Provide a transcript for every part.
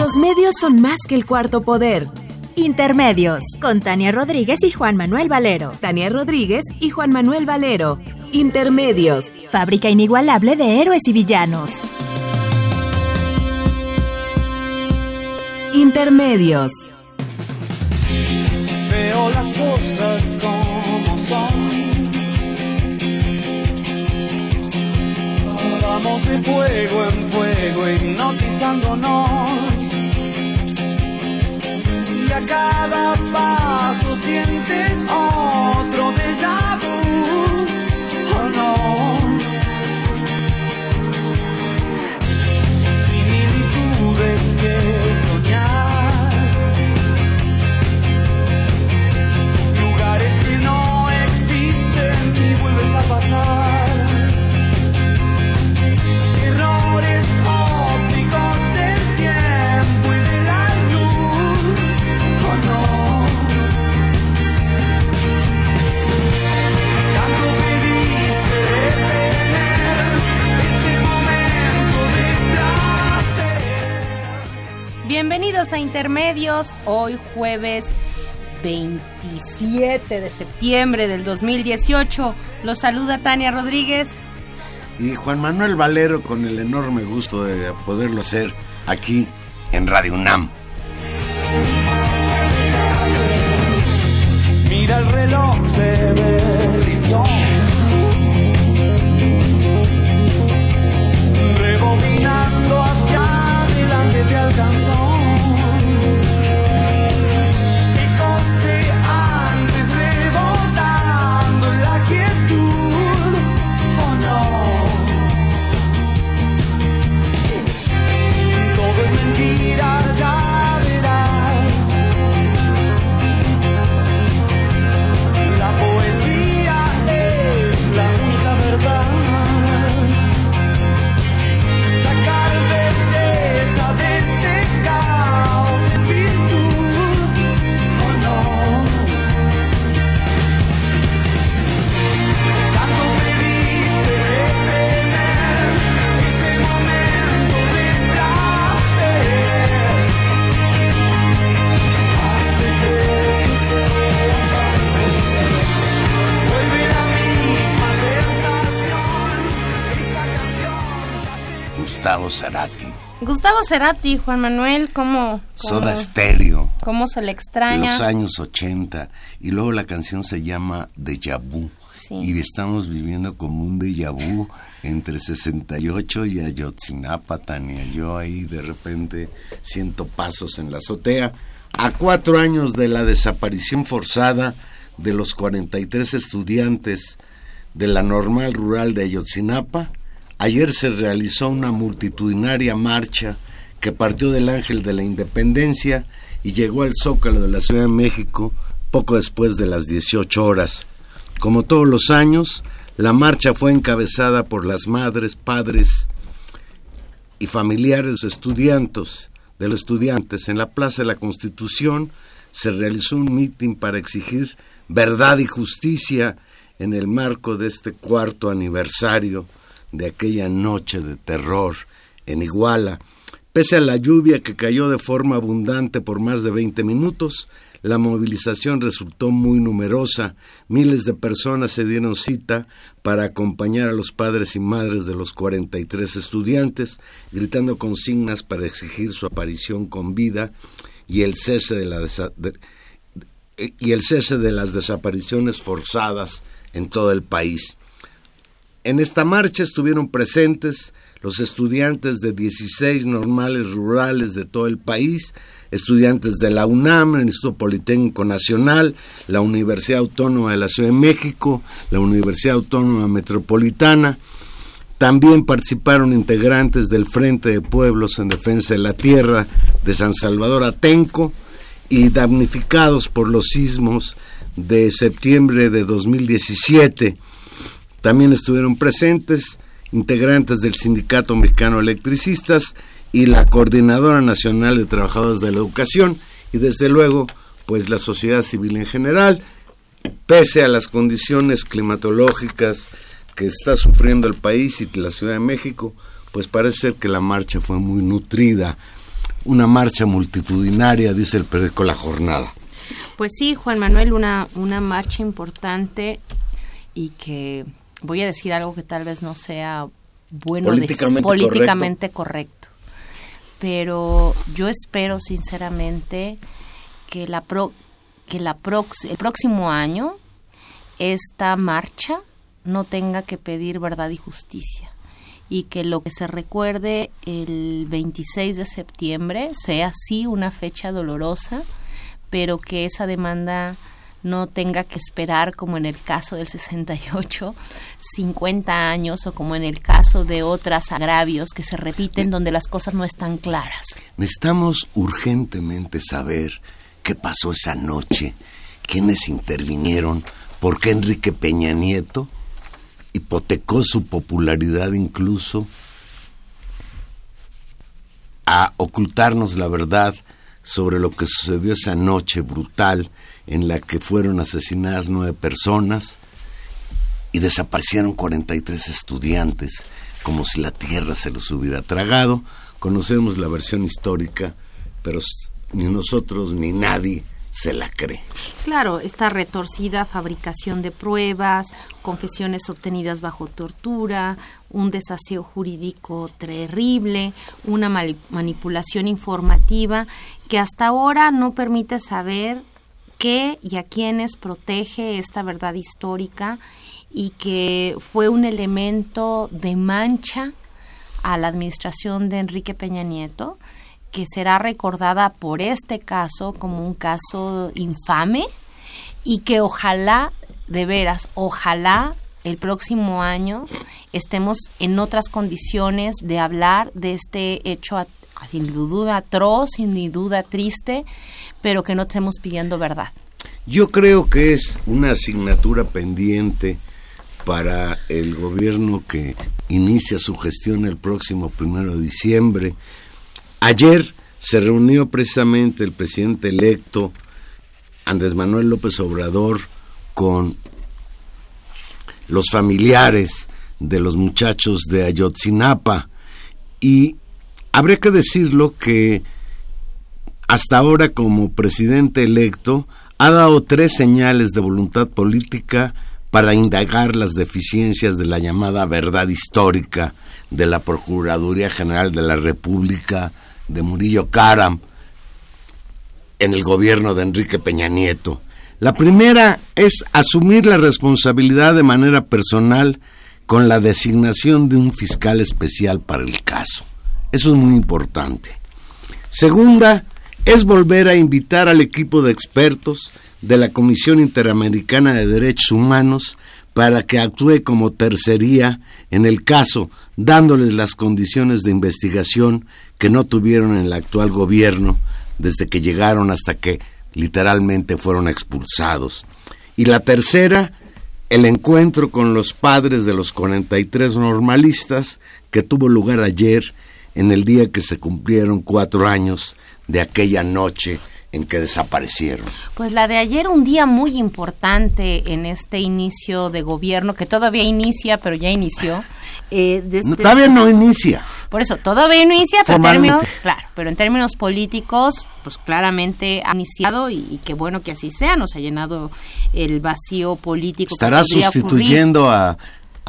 Los medios son más que el cuarto poder. Intermedios, con Tania Rodríguez y Juan Manuel Valero. Tania Rodríguez y Juan Manuel Valero. Intermedios. Fábrica inigualable de héroes y villanos. Intermedios. Veo las cosas como son. Vamos de fuego en fuego hipnotizándonos. Y a cada paso sientes otro déjà vu. Oh no. Similitudes que soñas. Lugares que no existen y vuelves a pasar. Bienvenidos a Intermedios, hoy jueves 27 de septiembre del 2018. Los saluda Tania Rodríguez. Y Juan Manuel Valero con el enorme gusto de poderlo hacer aquí en Radio UNAM. Mira el reloj, se derritió. Rebobinando hacia adelante te alcanzó. Gustavo Cerati, Gustavo Cerati, Juan Manuel, ¿cómo, Soda Stereo, cómo se le extraña? los años 80. Y luego la canción se llama Deja Vu. Sí. Y estamos viviendo como un déjà vu entre 68 y Ayotzinapa, Tania. Yo ahí de repente siento pasos en la azotea. A cuatro años de la desaparición forzada de los 43 estudiantes de la normal rural de Ayotzinapa, ayer se realizó una multitudinaria marcha que partió del Ángel de la Independencia y llegó al Zócalo de la Ciudad de México poco después de las 18 horas. Como todos los años, la marcha fue encabezada por las madres, padres y familiares estudiantes, de los estudiantes. En la Plaza de la Constitución se realizó un mitin para exigir verdad y justicia en el marco de este cuarto aniversario de aquella noche de terror en Iguala. Pese a la lluvia que cayó de forma abundante por más de 20 minutos, la movilización resultó muy numerosa. Miles de personas se dieron cita para acompañar a los padres y madres de los 43 estudiantes, gritando consignas para exigir su aparición con vida y el cese de, y el cese de las desapariciones forzadas en todo el país. En esta marcha estuvieron presentes los estudiantes de 16 normales rurales de todo el país, estudiantes de la UNAM, el Instituto Politécnico Nacional, la Universidad Autónoma de la Ciudad de México, la Universidad Autónoma Metropolitana, También participaron integrantes del Frente de Pueblos en Defensa de la Tierra de San Salvador Atenco y damnificados por los sismos de septiembre de 2017. También estuvieron presentes integrantes del Sindicato Mexicano Electricistas y la Coordinadora Nacional de Trabajadores de la Educación y desde luego pues la sociedad civil en general, pese a las condiciones climatológicas que está sufriendo el país y la Ciudad de México, pues parece ser que la marcha fue muy nutrida, una marcha multitudinaria, dice el periódico La Jornada. Pues sí, Juan Manuel, una, una marcha importante y que voy a decir algo que tal vez no sea bueno de- Políticamente políticamente correcto. Pero yo espero sinceramente que la pro- que la prox- el próximo año esta marcha no tenga que pedir verdad y justicia y que lo que se recuerde el 26 de septiembre sea sí una fecha dolorosa, pero que esa demanda no tenga que esperar como en el caso del 68, 50 años o como en el caso de otros agravios que se repiten donde las cosas no están claras. Necesitamos urgentemente saber qué pasó esa noche, quiénes intervinieron, por qué Enrique Peña Nieto hipotecó su popularidad incluso a ocultarnos la verdad sobre lo que sucedió esa noche brutal en la que fueron asesinadas nueve personas y desaparecieron 43 estudiantes, como si la tierra se los hubiera tragado. Conocemos la versión histórica, pero ni nosotros ni nadie se la cree. Claro, esta retorcida fabricación de pruebas, confesiones obtenidas bajo tortura, un desaseo jurídico terrible, una manipulación informativa que hasta ahora no permite saber qué y a quiénes protege esta verdad histórica y que fue un elemento de mancha a la administración de Enrique Peña Nieto, que será recordada por este caso como un caso infame y que ojalá, de veras, ojalá el próximo año estemos en otras condiciones de hablar de este hecho sin duda atroz, sin duda triste, pero que no estemos pidiendo verdad. Yo creo que es una asignatura pendiente para el gobierno que inicia su gestión el próximo primero de diciembre. Ayer se reunió precisamente el presidente electo Andrés Manuel López Obrador con los familiares de los muchachos de Ayotzinapa y habría que decirlo que hasta ahora como presidente electo ha dado tres señales de voluntad política para indagar las deficiencias de la llamada verdad histórica de la Procuraduría General de la República de Murillo Karam en el gobierno de Enrique Peña Nieto. La primera es asumir la responsabilidad de manera personal con la designación de un fiscal especial para el caso. Eso es muy importante. Segunda, es volver a invitar al equipo de expertos de la Comisión Interamericana de Derechos Humanos para que actúe como tercería en el caso, dándoles las condiciones de investigación que no tuvieron en el actual gobierno desde que llegaron hasta que literalmente fueron expulsados. Y la tercera, el encuentro con los padres de los 43 normalistas que tuvo lugar ayer en el día que se cumplieron cuatro años de aquella noche en que desaparecieron. Pues la de ayer, un día muy importante en este inicio de gobierno, que todavía inicia, pero ya inició. eh, No, este- todavía no inicia. Por eso, todavía no inicia, pero en términos, claro, pero en términos políticos, pues claramente ha iniciado y, y qué bueno que así sea, nos ha llenado el vacío político. que Estará ocurrir. sustituyendo a,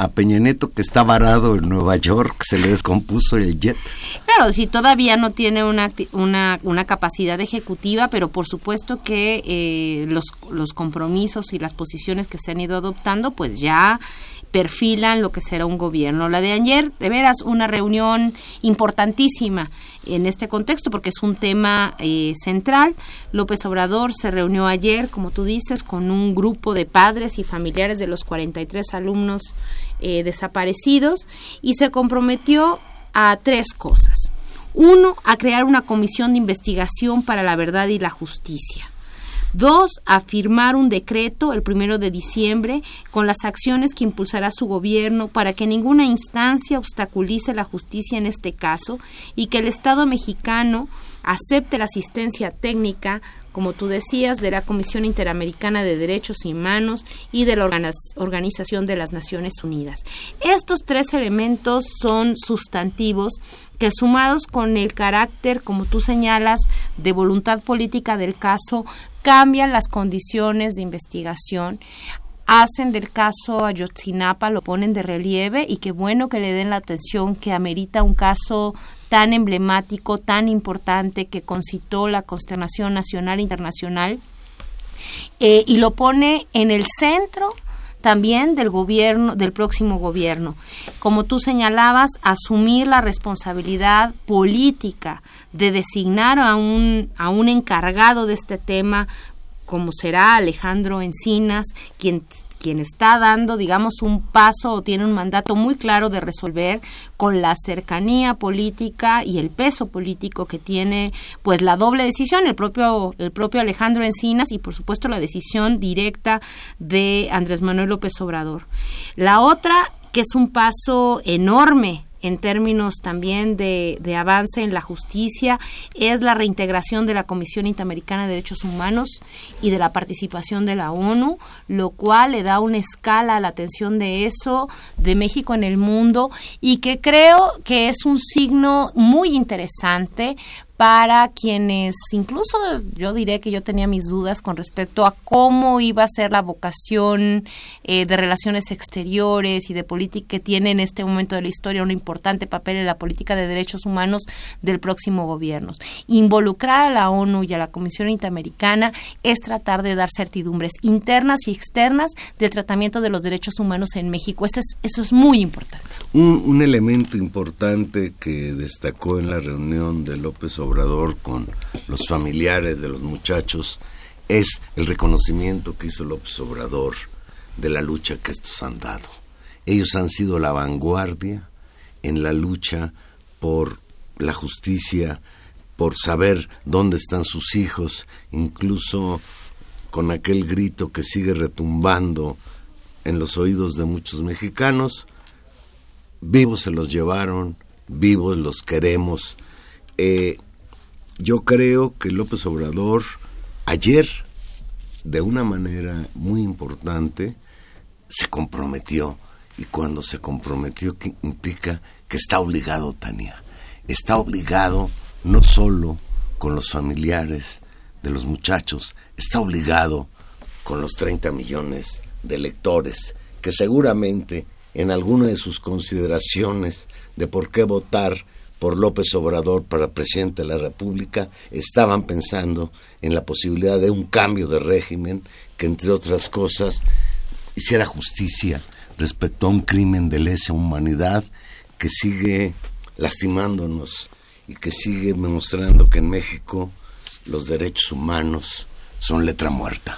a Peña Nieto que está varado en Nueva York, se le descompuso el jet. Claro, si todavía no tiene una, una, una capacidad ejecutiva, pero por supuesto que eh, los, los compromisos y las posiciones que se han ido adoptando, pues ya perfilan lo que será un gobierno. La de ayer, de veras, una reunión importantísima en este contexto porque es un tema eh, central. López Obrador se reunió ayer, como tú dices, con un grupo de padres y familiares de los 43 alumnos eh, desaparecidos y se comprometió a tres cosas. Uno, a crear una comisión de investigación para la verdad y la justicia. Dos, a firmar un decreto el primero de diciembre con las acciones que impulsará su gobierno para que ninguna instancia obstaculice la justicia en este caso y que el Estado mexicano acepte la asistencia técnica, como tú decías, de la Comisión Interamericana de Derechos Humanos y de la Organización de las Naciones Unidas. Estos tres elementos son sustantivos que sumados con el carácter, como tú señalas, de voluntad política del caso, cambian las condiciones de investigación hacen del caso Ayotzinapa, lo ponen de relieve y qué bueno que le den la atención que amerita un caso tan emblemático, tan importante, que concitó la consternación nacional e internacional, eh, y lo pone en el centro también del gobierno, del próximo gobierno. Como tú señalabas, asumir la responsabilidad política de designar a un, a un encargado de este tema como será Alejandro Encinas, quien quien está dando, digamos, un paso o tiene un mandato muy claro de resolver con la cercanía política y el peso político que tiene, pues la doble decisión, el propio, el propio Alejandro Encinas y por supuesto la decisión directa de Andrés Manuel López Obrador. La otra, que es un paso enorme en términos también de, avance en la justicia es la reintegración de la Comisión Interamericana de Derechos Humanos y de la participación de la ONU, lo cual le da una escala a la atención de eso, de México en el mundo, y que creo que es un signo muy interesante para quienes incluso yo diré que yo tenía mis dudas con respecto a cómo iba a ser la vocación eh, de relaciones exteriores y de política que tiene en este momento de la historia un importante papel en la política de derechos humanos del próximo gobierno. Involucrar a la ONU y a la Comisión Interamericana es tratar de dar certidumbres internas y externas del tratamiento de los derechos humanos en México. Eso es, eso es muy importante. Un, un elemento importante que destacó en la reunión de López Obrador Con los familiares de los muchachos es el reconocimiento que hizo López Obrador de la lucha que estos han dado. Ellos han sido la vanguardia en la lucha por la justicia, por saber dónde están sus hijos, incluso con aquel grito que sigue retumbando en los oídos de muchos mexicanos, vivos se los llevaron, vivos los queremos. Eh, yo creo que López Obrador ayer, de una manera muy importante, se comprometió. Y cuando se comprometió, ¿qué implica que está obligado, Tania. Está obligado no solo con los familiares de los muchachos, está obligado con los 30 millones de electores que seguramente en alguna de sus consideraciones de por qué votar por López Obrador para presidente de la República estaban pensando en la posibilidad de un cambio de régimen que, entre otras cosas, hiciera justicia respecto a un crimen de lesa humanidad que sigue lastimándonos y que sigue demostrando que en México los derechos humanos son letra muerta.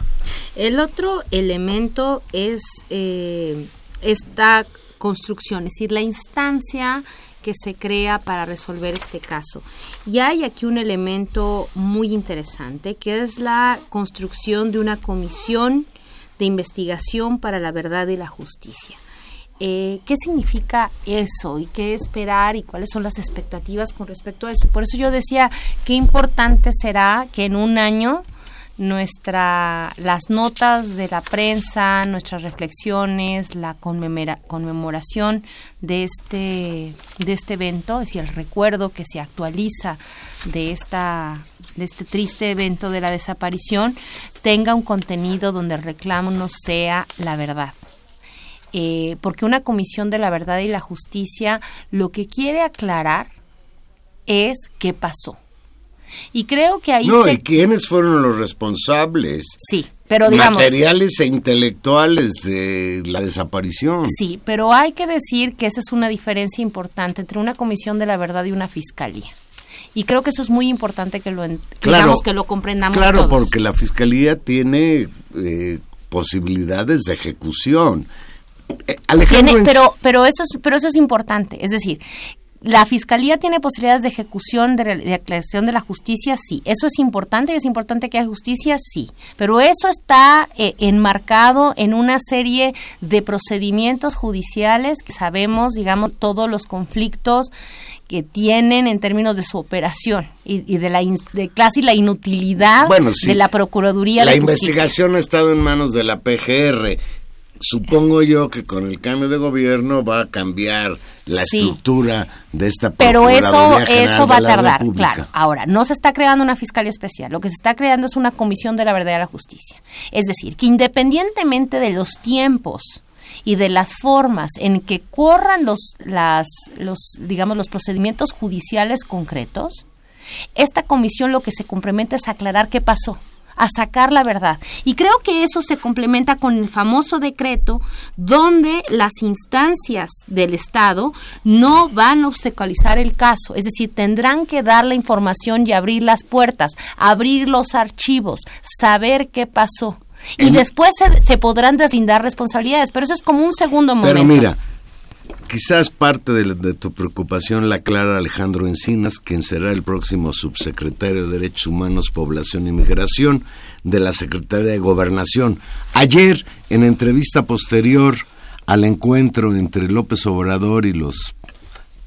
El otro elemento es eh, esta construcción, es decir, la instancia que se crea para resolver este caso. Y hay aquí un elemento muy interesante, que es la construcción de una comisión de investigación para la verdad y la justicia. Eh, ¿Qué significa eso y qué esperar y cuáles son las expectativas con respecto a eso? Por eso yo decía, qué importante será que en un año nuestra las notas de la prensa, nuestras reflexiones, la conmemoración de este de este evento, es decir, el recuerdo que se actualiza de esta de este triste evento de la desaparición tenga un contenido donde el reclamo no sea la verdad. Eh, porque una comisión de la verdad y la justicia lo que quiere aclarar es qué pasó Y creo que ahí No, se... ¿y quiénes fueron los responsables? Sí, pero digamos... Materiales e intelectuales de la desaparición. Sí, pero hay que decir que esa es una diferencia importante entre una comisión de la verdad y una fiscalía. Y creo que eso es muy importante que lo, en- digamos, que lo comprendamos Claro, todos. porque la fiscalía tiene eh, posibilidades de ejecución. Eh, Alejandro, Tiene- en- pero, pero, eso es, pero eso es importante. Es decir, la fiscalía tiene posibilidades de ejecución, de, de aclaración de la justicia, sí. Eso es importante y es importante que haya justicia, sí. Pero eso está eh, enmarcado en una serie de procedimientos judiciales que sabemos, digamos, todos los conflictos que tienen en términos de su operación y, y de la in- de casi la inutilidad Bueno, sí. de la procuraduría la de justicia. investigación ha estado en manos de la PGR. Supongo yo que con el cambio de gobierno va a cambiar la Sí. estructura de esta Pero eso, eso va a tardar, República. claro. Ahora, no se está creando una fiscalía especial, lo que se está creando es una comisión de la verdad y la justicia. Es decir, que independientemente de los tiempos y de las formas en que corran los, las, los, digamos, los procedimientos judiciales concretos, esta comisión lo que se complementa es aclarar qué pasó a sacar la verdad. Y creo que eso se complementa con el famoso decreto donde las instancias del Estado no van a obstaculizar el caso, es decir, tendrán que dar la información y abrir las puertas, abrir los archivos, saber qué pasó. Y después se, se podrán deslindar responsabilidades, pero eso es como un segundo momento. Pero mira, quizás parte de, tu preocupación la aclara Alejandro Encinas, quien será el próximo subsecretario de Derechos Humanos, Población y Migración de la Secretaría de Gobernación. Ayer, en entrevista posterior al encuentro entre López Obrador y los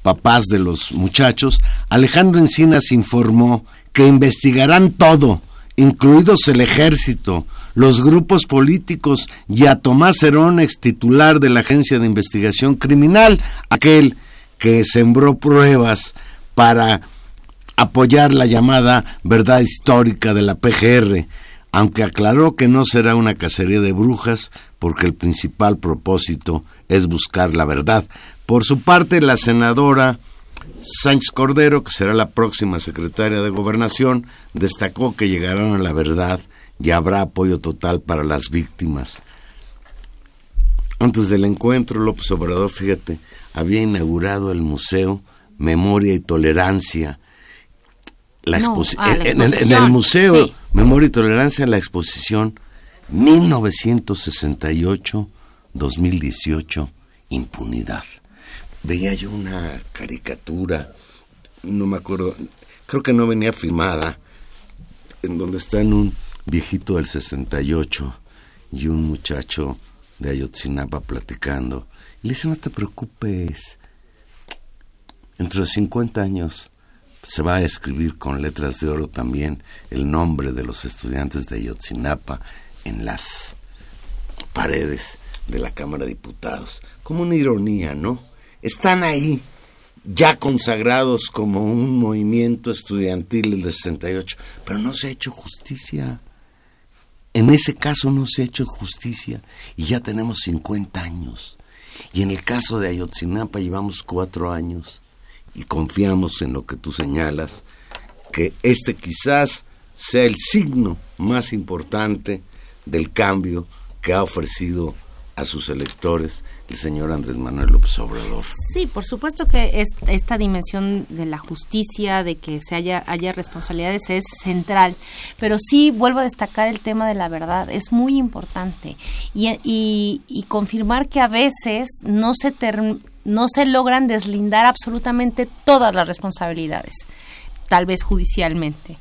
papás de los muchachos, Alejandro Encinas informó que investigarán todo, incluidos el ejército, los grupos políticos y a Tomás Herón, ex titular de la Agencia de Investigación Criminal, aquel que sembró pruebas para apoyar la llamada verdad histórica de la PGR, aunque aclaró que no será una cacería de brujas porque el principal propósito es buscar la verdad. Por su parte, la senadora Sánchez Cordero, que será la próxima secretaria de Gobernación, destacó que llegarán a la verdad y habrá apoyo total para las víctimas. Antes del encuentro, López Obrador, fíjate, había inaugurado el Museo Memoria y Tolerancia. La No, ah, la en, en- en el Museo sí. Memoria y Tolerancia, la exposición 1968-2018, Impunidad. Veía yo una caricatura, no me acuerdo, creo que no venía filmada, en donde están un viejito del 68 y un muchacho de Ayotzinapa platicando. Y le dice, no te preocupes, entre los 50 años se va a escribir con letras de oro también el nombre de los estudiantes de Ayotzinapa en las paredes de la Cámara de Diputados. Como una ironía, ¿no? Están ahí, ya consagrados como un movimiento estudiantil del 68, pero no se ha hecho justicia. En ese caso no se ha hecho justicia y ya tenemos 50 años. Y en el caso de Ayotzinapa llevamos cuatro años y confiamos en lo que tú señalas, que este quizás sea el signo más importante del cambio que ha ofrecido a sus electores el señor Andrés Manuel López Obrador. Sí, por supuesto que es- esta dimensión de la justicia, de que se haya, haya responsabilidades es central, pero sí vuelvo a destacar el tema de la verdad, es muy importante. Y, y- confirmar que a veces no se, no se logran deslindar absolutamente todas las responsabilidades, tal vez judicialmente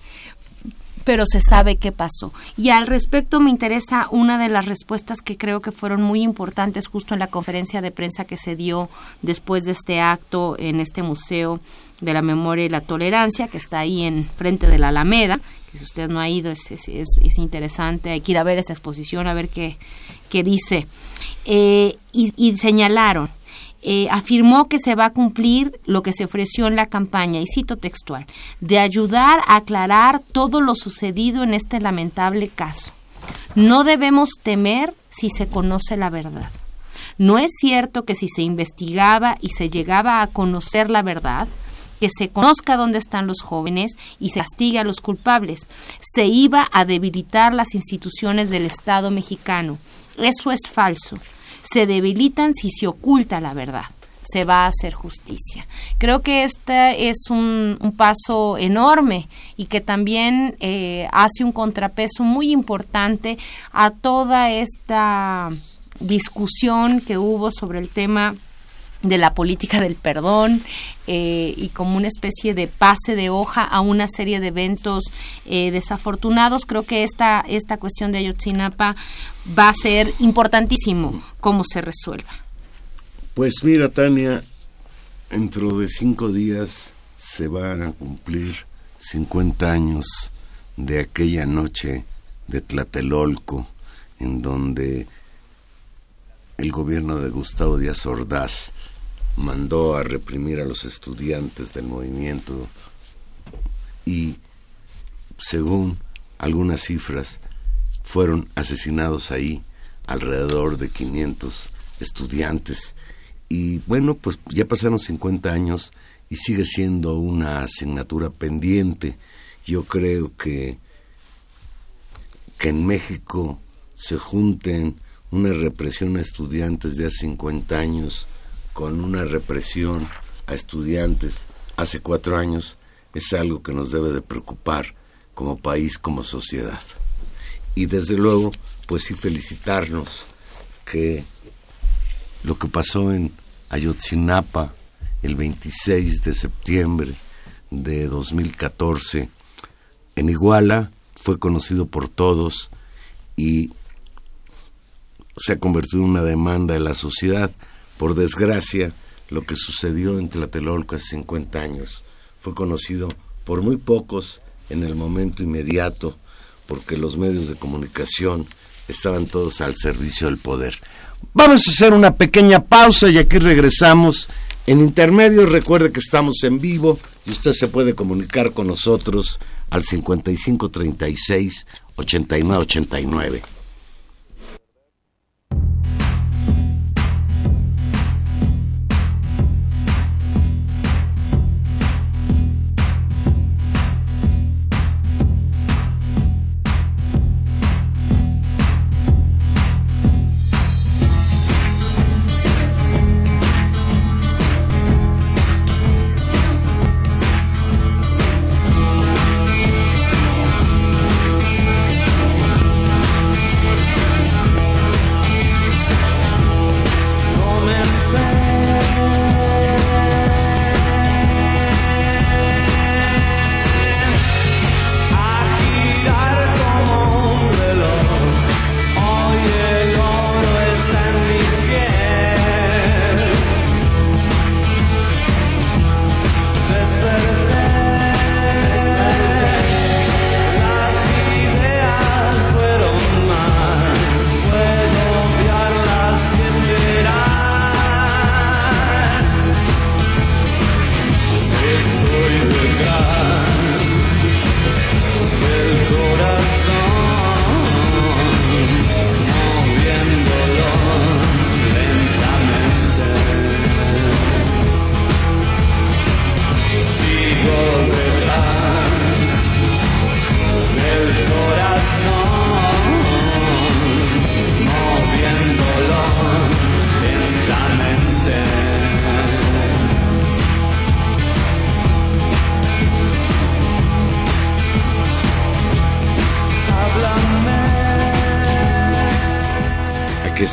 pero se sabe qué pasó. Y al respecto me interesa una de las respuestas que creo que fueron muy importantes justo en la conferencia de prensa que se dio después de este acto en este Museo de la Memoria y la Tolerancia, que está ahí en frente de la Alameda, que si usted no ha ido es, es, es- es interesante, hay que ir a ver esa exposición, a ver qué, qué dice. Eh, y señalaron, eh, afirmó que se va a cumplir lo que se ofreció en la campaña, y cito textual, de ayudar a aclarar todo lo sucedido en este lamentable caso. No debemos temer si se conoce la verdad. No es cierto que si se investigaba y se llegaba a conocer la verdad, que se conozca dónde están los jóvenes y se castigue a los culpables. Se iba a debilitar las instituciones del Estado mexicano. Eso es falso. Se debilitan si se oculta la verdad se va a hacer justicia. Creo que este es un, paso enorme y que también eh, hace un contrapeso muy importante a toda esta discusión que hubo sobre el tema de la política del perdón eh, y como una especie de pase de hoja a una serie de eventos eh, desafortunados. Creo que esta, esta cuestión de Ayotzinapa va a ser importantísimo cómo se resuelva. Pues mira, Tania, dentro de cinco días se van a cumplir 50 años de aquella noche de Tlatelolco, en donde el gobierno de Gustavo Díaz Ordaz mandó a reprimir a los estudiantes del movimiento y, según algunas cifras, fueron asesinados ahí alrededor de 500 estudiantes y bueno, pues ya pasaron 50 años y sigue siendo una asignatura pendiente. Yo creo que, que en México se junten una represión a estudiantes de hace 50 años con una represión a estudiantes hace cuatro años es algo que nos debe de preocupar como país, como sociedad. Y desde luego, pues sí felicitarnos que lo que pasó en Ayotzinapa el 26 de septiembre de 2014 en Iguala fue conocido por todos y se ha convertido en una demanda de la sociedad. Por desgracia, lo que sucedió en Tlatelolco hace 50 años fue conocido por muy pocos en el momento inmediato, porque los medios de comunicación estaban todos al servicio del poder. Vamos a hacer una pequeña pausa y aquí regresamos. En intermedio recuerde que estamos en vivo y usted se puede comunicar con nosotros al 5536 8989.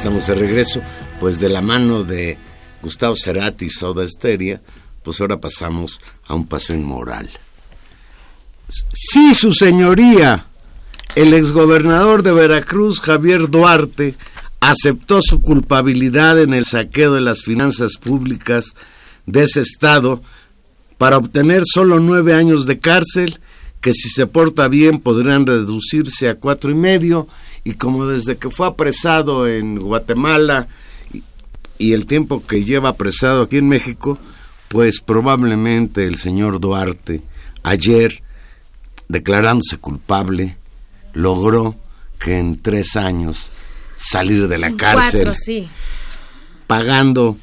Estamos de regreso, pues de la mano de Gustavo Cerati y Soda Esteria, pues ahora pasamos a un paso inmoral. Sí, su señoría, el exgobernador de Veracruz, Javier Duarte, aceptó su culpabilidad en el saqueo de las finanzas públicas de ese estado para obtener solo nueve años de cárcel, que si se porta bien podrían reducirse a cuatro y medio, y como desde que fue apresado en Guatemala y, y el tiempo que lleva apresado aquí en México, pues probablemente el señor Duarte ayer, declarándose culpable, logró que en tres años salir de la cárcel Cuatro, sí. pagando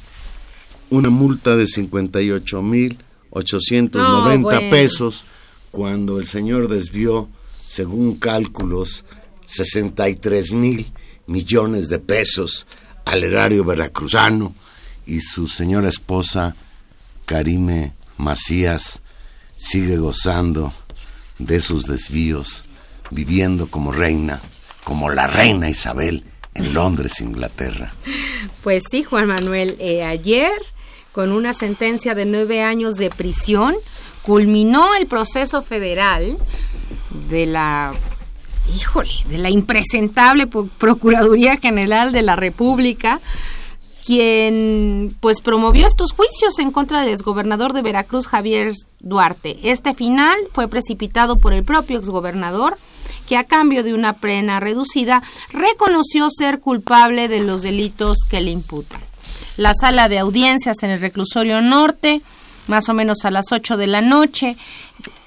una multa de 58 mil 890 No, bueno. pesos cuando el señor desvió, según cálculos, 63 mil millones de pesos al erario veracruzano y su señora esposa, Karime Macías, sigue gozando de sus desvíos, viviendo como reina, como la reina Isabel en Londres, Inglaterra. Pues sí, Juan Manuel, eh, ayer, con una sentencia de nueve años de prisión, culminó el proceso federal de la, híjole, de la impresentable Pro- Procuraduría General de la República, quien pues promovió estos juicios en contra del exgobernador de Veracruz, Javier Duarte. Este final fue precipitado por el propio exgobernador, que a cambio de una pena reducida reconoció ser culpable de los delitos que le imputan. La sala de audiencias en el reclusorio norte, más o menos a las 8 de la noche,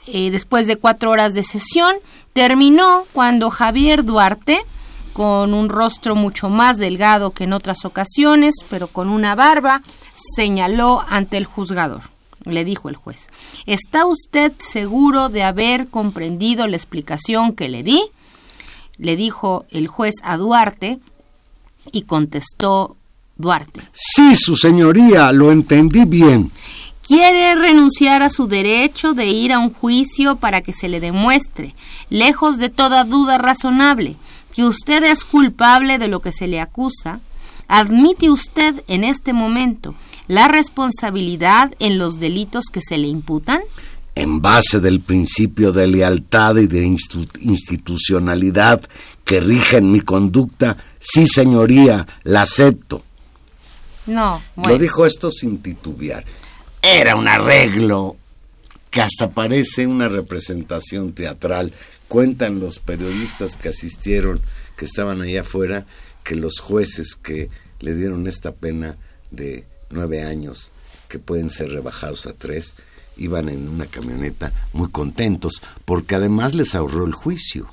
eh, después de cuatro horas de sesión, terminó cuando Javier Duarte, con un rostro mucho más delgado que en otras ocasiones, pero con una barba, señaló ante el juzgador. Le dijo el juez, ¿está usted seguro de haber comprendido la explicación que le di? Le dijo el juez a Duarte y contestó Duarte. Sí, su señoría, lo entendí bien. Quiere renunciar a su derecho de ir a un juicio para que se le demuestre, lejos de toda duda razonable, que usted es culpable de lo que se le acusa. ¿Admite usted en este momento la responsabilidad en los delitos que se le imputan? En base del principio de lealtad y de institucionalidad que rigen mi conducta, sí, señoría, la acepto. No, Lo dijo esto sin titubear. Era un arreglo que hasta parece una representación teatral. Cuentan los periodistas que asistieron, que estaban allá afuera, que los jueces que le dieron esta pena de nueve años, que pueden ser rebajados a tres, iban en una camioneta muy contentos, porque además les ahorró el juicio.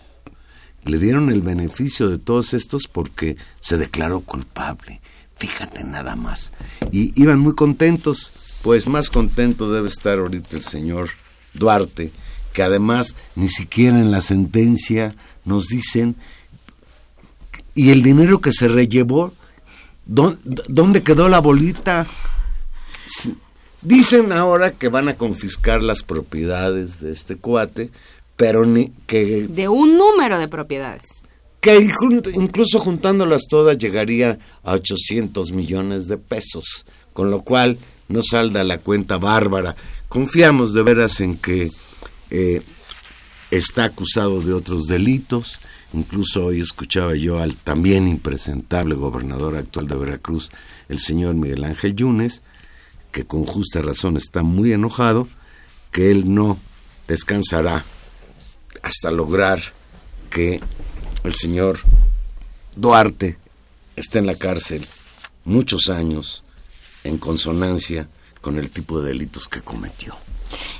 Le dieron el beneficio de todos estos porque se declaró culpable. Fíjate nada más. Y iban muy contentos, pues más contento debe estar ahorita el señor Duarte, que además ni siquiera en la sentencia nos dicen, y el dinero que se rellevó, ¿dó- ¿dónde quedó la bolita? Dicen ahora que van a confiscar las propiedades de este cuate, pero ni que De un número de propiedades. que incluso juntándolas todas llegaría a 800 millones de pesos, con lo cual no salda la cuenta bárbara. Confiamos de veras en que eh, está acusado de otros delitos. Incluso hoy escuchaba yo al también impresentable gobernador actual de Veracruz, el señor Miguel Ángel Yunes, que con justa razón está muy enojado, que él no descansará hasta lograr que el señor Duarte esté en la cárcel muchos años en consonancia con el tipo de delitos que cometió.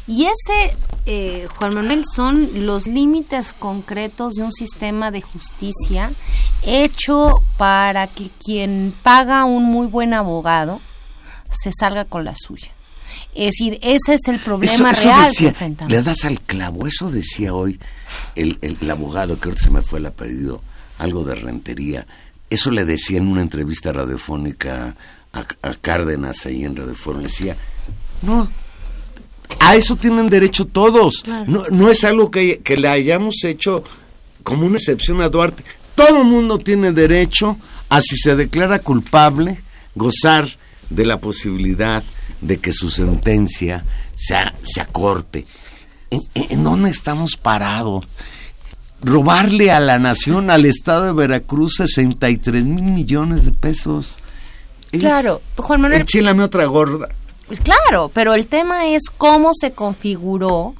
Y ese, eh, Juan Manuel, son los límites concretos de un sistema de justicia hecho para que quien paga un muy buen abogado se salga con la suya. Es decir, ese es el problema Eso- eso real decía, le das al clavo, eso decía hoy el, el- el abogado, que ahorita se me fue el apellido, algo de rentería. Eso le decía en una entrevista radiofónica a, a Cárdenas ahí en Radio Foro. Le decía, no, a eso tienen derecho todos. No, no es algo que, que le hayamos hecho como una excepción a Duarte. Todo el mundo tiene derecho a, si se declara culpable, gozar de la posibilidad de que su sentencia se, a- se acorte. ¿En, en- en dónde estamos parados? Robarle a la nación, al Estado de Veracruz, 63 mil millones de pesos. Claro, Juan Manuel, Enchilame otra gorda. Pues claro, pero el tema es cómo se configuró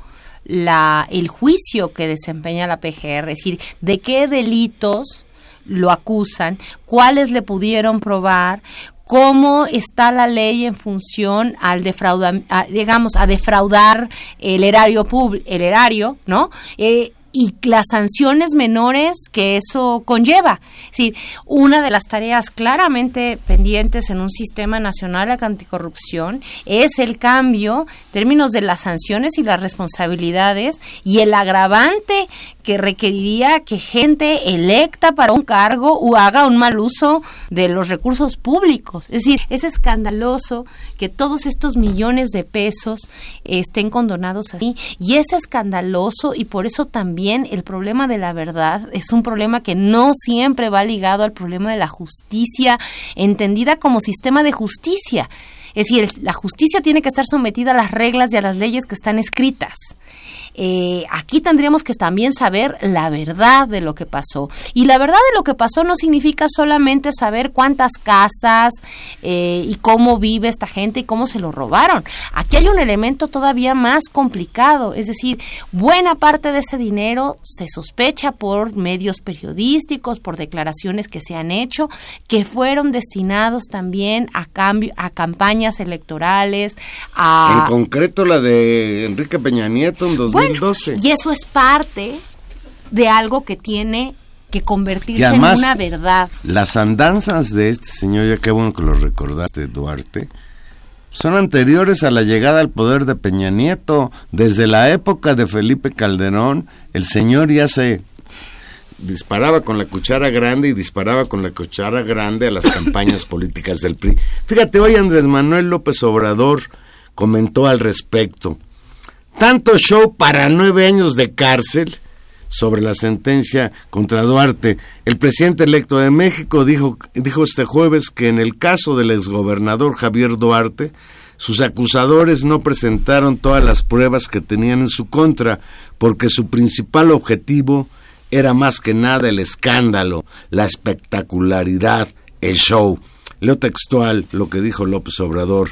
la, el juicio que desempeña la PGR, es decir, de qué delitos lo acusan, cuáles le pudieron probar, cómo está la ley en función al defraudar, digamos, a defraudar el erario público, el erario, ¿no? Eh, y las sanciones menores que eso conlleva. Es decir, una de las tareas claramente pendientes en un sistema nacional anticorrupción es el cambio en términos de las sanciones y las responsabilidades y el agravante que requeriría que gente electa para un cargo o haga un mal uso de los recursos públicos. Es decir, es escandaloso que todos estos millones de pesos estén condonados así y es escandaloso y por eso también el problema de la verdad es un problema que no siempre va ligado al problema de la justicia entendida como sistema de justicia. Es decir, la justicia tiene que estar sometida a las reglas y a las leyes que están escritas. Eh, aquí tendríamos que también saber la verdad de lo que pasó. Y la verdad de lo que pasó no significa solamente saber cuántas casas eh, y cómo vive esta gente y cómo se lo robaron. Aquí hay un elemento todavía más complicado, es decir, buena parte de ese dinero se sospecha por medios periodísticos, por declaraciones que se han hecho, que fueron destinados también a cambio a campañas electorales, a En concreto la de Enrique Peña Nieto en 2012. y eso es parte de algo que tiene que convertirse además- en una verdad. Las andanzas de este señor, ya qué bueno que lo recordaste, Duarte, son anteriores a la llegada al poder de Peña Nieto. Desde la época de Felipe Calderón, el señor ya se disparaba con la cuchara grande y disparaba con la cuchara grande a las campañas políticas del PRI. Fíjate, hoy Andrés Manuel López Obrador comentó al respecto. Tanto show para nueve años de cárcel sobre la sentencia contra Duarte. El presidente electo de México dijo, dijo este jueves que en el caso del exgobernador Javier Duarte, sus acusadores no presentaron todas las pruebas que tenían en su contra, porque su principal objetivo era más que nada el escándalo, la espectacularidad, el show. Leo textual lo que dijo López Obrador.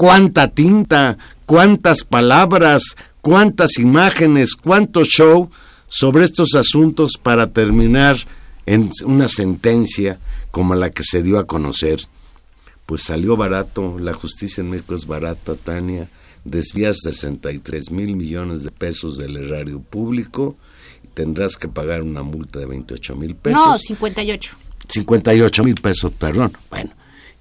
¿Cuánta tinta? ¿Cuántas palabras? ¿Cuántas imágenes? ¿Cuánto show sobre estos asuntos para terminar en una sentencia como la que se dio a conocer? Pues salió barato, la justicia en México es barata, Tania. Desvías 63 mil millones de pesos del erario público y tendrás que pagar una multa de 28 mil pesos. No, 58. 58 mil pesos, perdón. Bueno,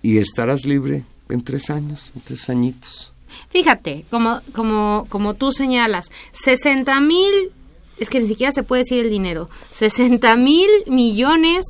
y estarás libre en tres años, en tres añitos. Fíjate, como, como, como tú señalas, 60 mil, es que ni siquiera se puede decir el dinero, 60 mil millones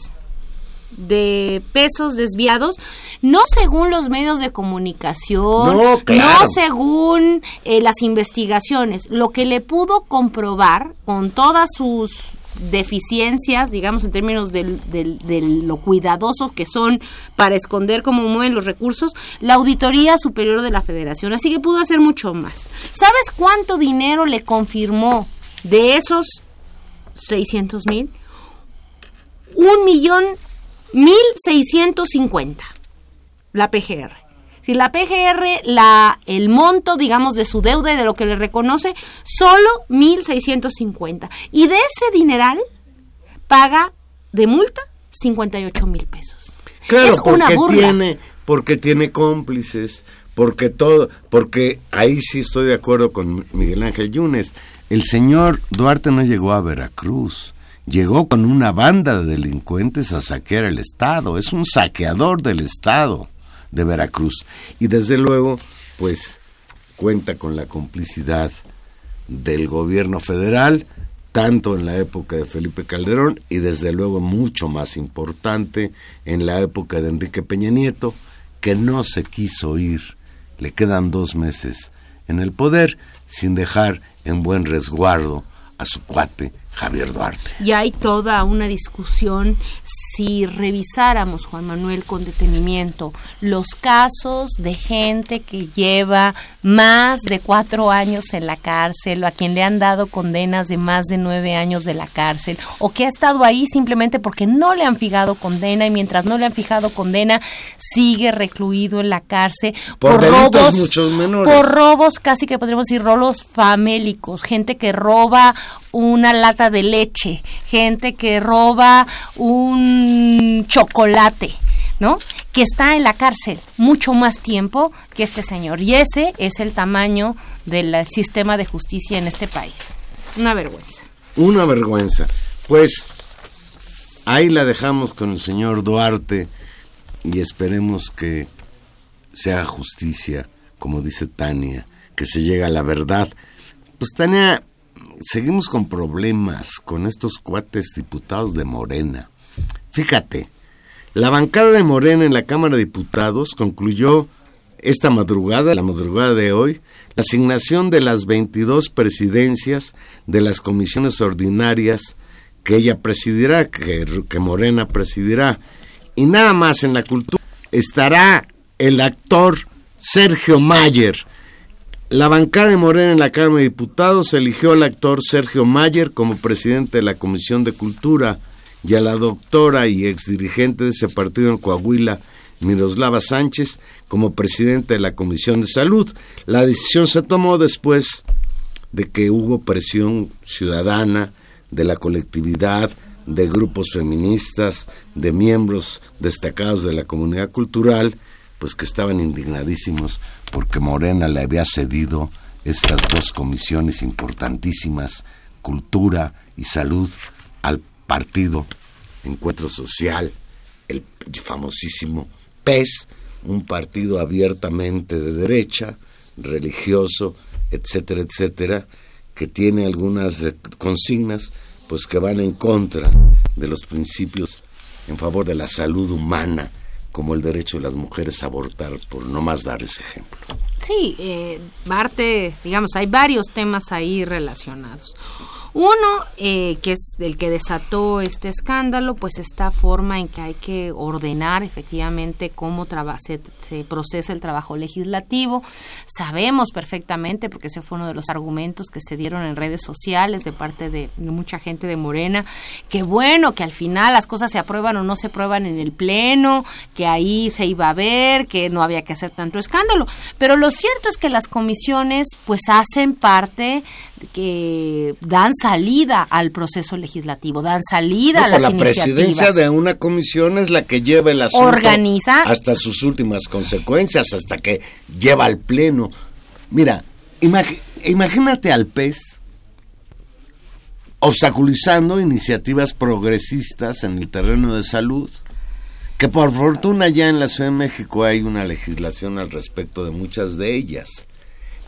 de pesos desviados, no según los medios de comunicación, No, claro. no según eh, las investigaciones, lo que le pudo comprobar con todas sus deficiencias, digamos en términos de lo cuidadosos que son para esconder cómo mueven los recursos, la Auditoría Superior de la Federación. Así que pudo hacer mucho más. ¿Sabes cuánto dinero le confirmó de esos 600 mil? Un millón mil seiscientos cincuenta la PGR. Si la PGR, la, el monto, digamos, de su deuda y de lo que le reconoce, solo 1.650. Y de ese dineral paga de multa 58 mil pesos. Claro, es una porque burla. tiene, porque tiene cómplices, porque todo, porque ahí sí estoy de acuerdo con Miguel Ángel Yunes. El señor Duarte no llegó a Veracruz, llegó con una banda de delincuentes a saquear el Estado, es un saqueador del Estado de Veracruz. Y desde luego, pues cuenta con la complicidad del gobierno federal, tanto en la época de Felipe Calderón y desde luego mucho más importante en la época de Enrique Peña Nieto, que no se quiso ir. Le quedan dos meses en el poder sin dejar en buen resguardo a su cuate Javier Duarte. Y hay toda una discusión si revisáramos, Juan Manuel, con detenimiento los casos de gente que lleva más de cuatro años en la cárcel o a quien le han dado condenas de más de nueve años de la cárcel o que ha estado ahí simplemente porque no le han fijado condena y mientras no le han fijado condena sigue recluido en la cárcel Por delitos robos muchos menores. por robos casi que podríamos decir robos famélicos, gente que roba una lata de leche, gente que roba un chocolate, ¿no? Que está en la cárcel mucho más tiempo que este señor. Y ese es el tamaño del sistema de justicia en este país. Una vergüenza. Una vergüenza. Pues ahí la dejamos con el señor Duarte y esperemos que se haga justicia, como dice Tania, que se llegue a la verdad. Pues Tania, seguimos con problemas con estos cuates diputados de Morena. Fíjate, la bancada de Morena en la Cámara de Diputados concluyó esta madrugada, la madrugada de hoy, la asignación de las 22 presidencias de las comisiones ordinarias que ella presidirá, que, que Morena presidirá. Y nada más en la cultura estará el actor Sergio Mayer. La bancada de Morena en la Cámara de Diputados eligió al actor Sergio Mayer como presidente de la Comisión de Cultura y a la doctora y exdirigente de ese partido en Coahuila, Miroslava Sánchez, como presidente de la Comisión de Salud. La decisión se tomó después de que hubo presión ciudadana de la colectividad, de grupos feministas, de miembros destacados de la comunidad cultural, pues que estaban indignadísimos porque Morena le había cedido estas dos comisiones importantísimas, cultura y salud, al partido Encuentro Social, el famosísimo PES, un partido abiertamente de derecha, religioso, etcétera, etcétera, que tiene algunas consignas pues que van en contra de los principios en favor de la salud humana, como el derecho de las mujeres a abortar, por no más dar ese ejemplo. Sí, eh, digamos, hay varios temas ahí relacionados. Uno, eh, que es el que desató este escándalo, pues esta forma en que hay que ordenar efectivamente cómo se, se, procesa el trabajo legislativo. Sabemos perfectamente, porque ese fue uno de los argumentos que se dieron en redes sociales de parte de, mucha gente de Morena, que bueno, que al final las cosas se aprueban o no se aprueban en el Pleno, que ahí se iba a ver, que no había que hacer tanto escándalo. Pero lo cierto es que las comisiones pues hacen parte que dan salida al proceso legislativo, dan salida a las la presidencia de una comisión es la que lleva el asunto Organiza. hasta sus últimas consecuencias, hasta que lleva al pleno. Mira, imagínate al PES obstaculizando iniciativas progresistas en el terreno de salud, que por fortuna ya en la Ciudad de México hay una legislación al respecto de muchas de ellas,